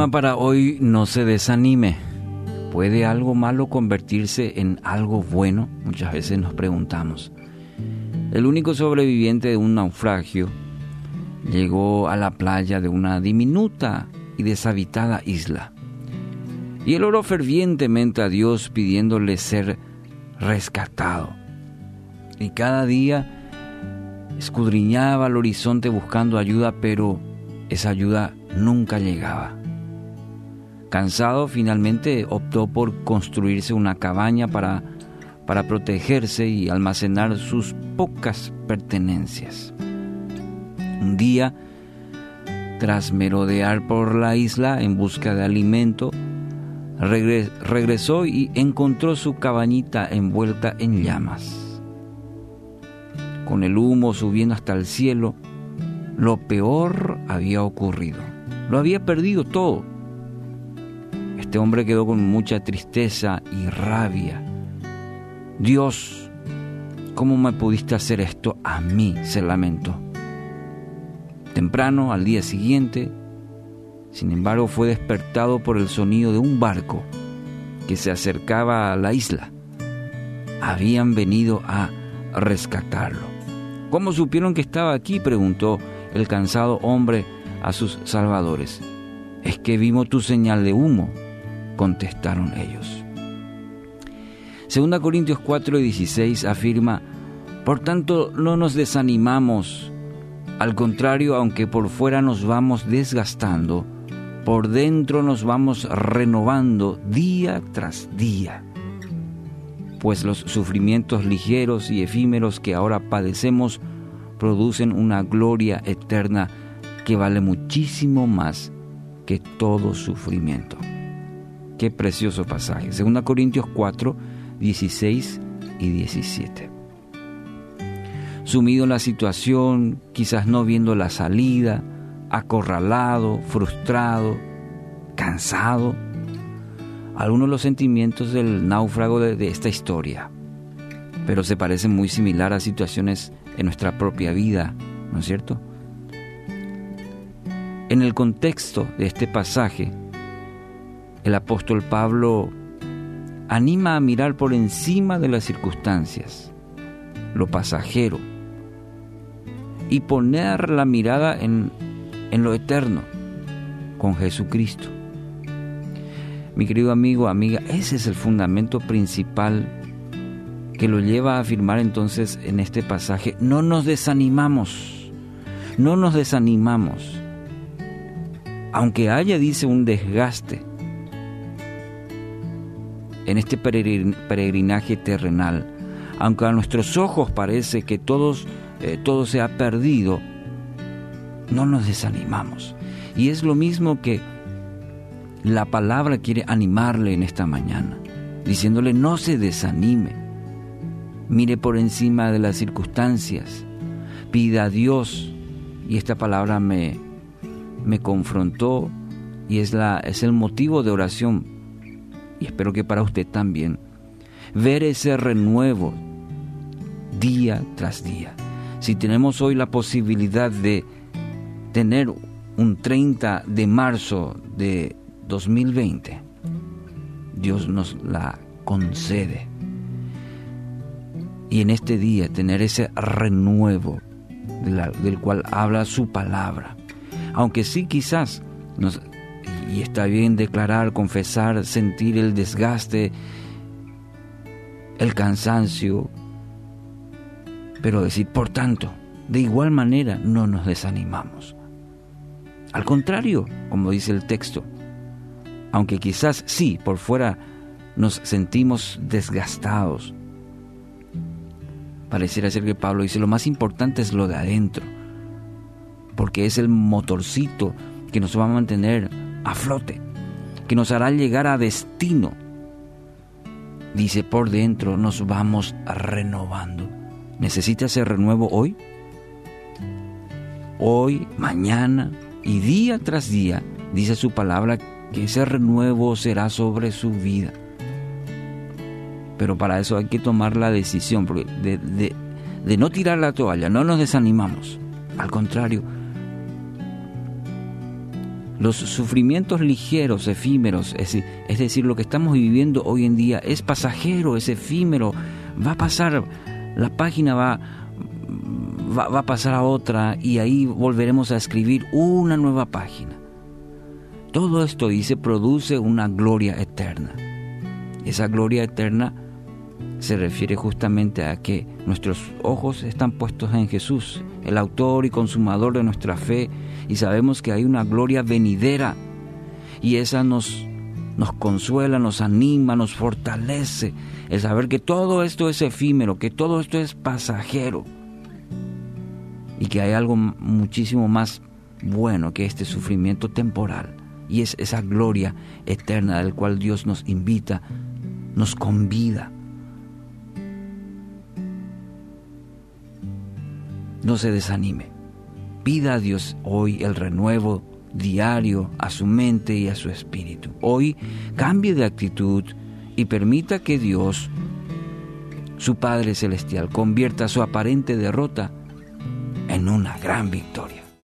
tema para hoy, no se desanime. ¿Puede algo malo convertirse en algo bueno? Muchas veces nos preguntamos. El único sobreviviente de un naufragio llegó a la playa de una diminuta y deshabitada isla. Y él oró fervientemente a Dios pidiéndole ser rescatado. Y cada día escudriñaba el horizonte buscando ayuda, pero esa ayuda nunca llegaba. Cansado, finalmente optó por construirse una cabaña para, para protegerse y almacenar sus pocas pertenencias. Un día, tras merodear por la isla en busca de alimento, regresó y encontró su cabañita envuelta en llamas. Con el humo subiendo hasta el cielo, lo peor había ocurrido. Lo había perdido todo. Este hombre quedó con mucha tristeza y rabia. Dios, ¿cómo me pudiste hacer esto a mí? se lamentó. Temprano, al día siguiente, sin embargo, fue despertado por el sonido de un barco que se acercaba a la isla. Habían venido a rescatarlo. ¿Cómo supieron que estaba aquí? preguntó el cansado hombre a sus salvadores. Es que vimos tu señal de humo, contestaron ellos. Segunda Corintios 4 y 16 afirma, por tanto no nos desanimamos, al contrario, aunque por fuera nos vamos desgastando, por dentro nos vamos renovando día tras día. Pues los sufrimientos ligeros y efímeros que ahora padecemos producen una gloria eterna que vale muchísimo más que todo sufrimiento. Qué precioso pasaje. 2 Corintios 4, 16 y 17. Sumido en la situación, quizás no viendo la salida, acorralado, frustrado, cansado. Algunos de los sentimientos del náufrago de, de esta historia, pero se parecen muy similar a situaciones en nuestra propia vida, ¿no es cierto? En el contexto de este pasaje, el apóstol Pablo anima a mirar por encima de las circunstancias, lo pasajero, y poner la mirada en, en lo eterno, con Jesucristo. Mi querido amigo, amiga, ese es el fundamento principal que lo lleva a afirmar entonces en este pasaje, no nos desanimamos, no nos desanimamos. Aunque haya, dice, un desgaste en este peregrinaje terrenal, aunque a nuestros ojos parece que eh, todo se ha perdido, no nos desanimamos. Y es lo mismo que la palabra quiere animarle en esta mañana, diciéndole no se desanime, mire por encima de las circunstancias, pida a Dios. Y esta palabra me, me confrontó y es, la, es el motivo de oración. Y espero que para usted también. Ver ese renuevo día tras día. Si tenemos hoy la posibilidad de tener un 30 de marzo de 2020, Dios nos la concede y en este día tener ese renuevo del cual habla su palabra. Aunque sí quizás, nos, y está bien declarar, confesar, sentir el desgaste, el cansancio, pero decir, por tanto, de igual manera no nos desanimamos. Al contrario, como dice el texto, aunque quizás sí, por fuera nos sentimos desgastados, Pareciera ser que Pablo dice, lo más importante es lo de adentro, porque es el motorcito que nos va a mantener a flote, que nos hará llegar a destino. Dice, por dentro nos vamos renovando. ¿Necesita ese renuevo hoy? Hoy, mañana y día tras día, dice su palabra que ese renuevo será sobre su vida pero para eso hay que tomar la decisión de, de, no tirar la toalla, no nos desanimamos, al contrario, Los sufrimientos ligeros, efímeros, es, decir, lo que estamos viviendo hoy en día es pasajero, es efímero, va a pasar, la página va, va, va a pasar a otra y ahí volveremos a escribir una nueva página. Todo esto dice produce una gloria eterna. Esa gloria eterna se refiere justamente a que nuestros ojos están puestos en Jesús, el autor y consumador de nuestra fe, y sabemos que hay una gloria venidera, y esa nos, consuela, nos anima, nos fortalece, el saber que todo esto es efímero, que todo esto es pasajero, y que hay algo muchísimo más bueno que este sufrimiento temporal, y es esa gloria eterna del cual Dios nos invita, nos convida no se desanime. Pida a Dios hoy el renuevo diario a su mente y a su espíritu. Hoy cambie de actitud y permita que Dios, su Padre Celestial, convierta su aparente derrota en una gran victoria.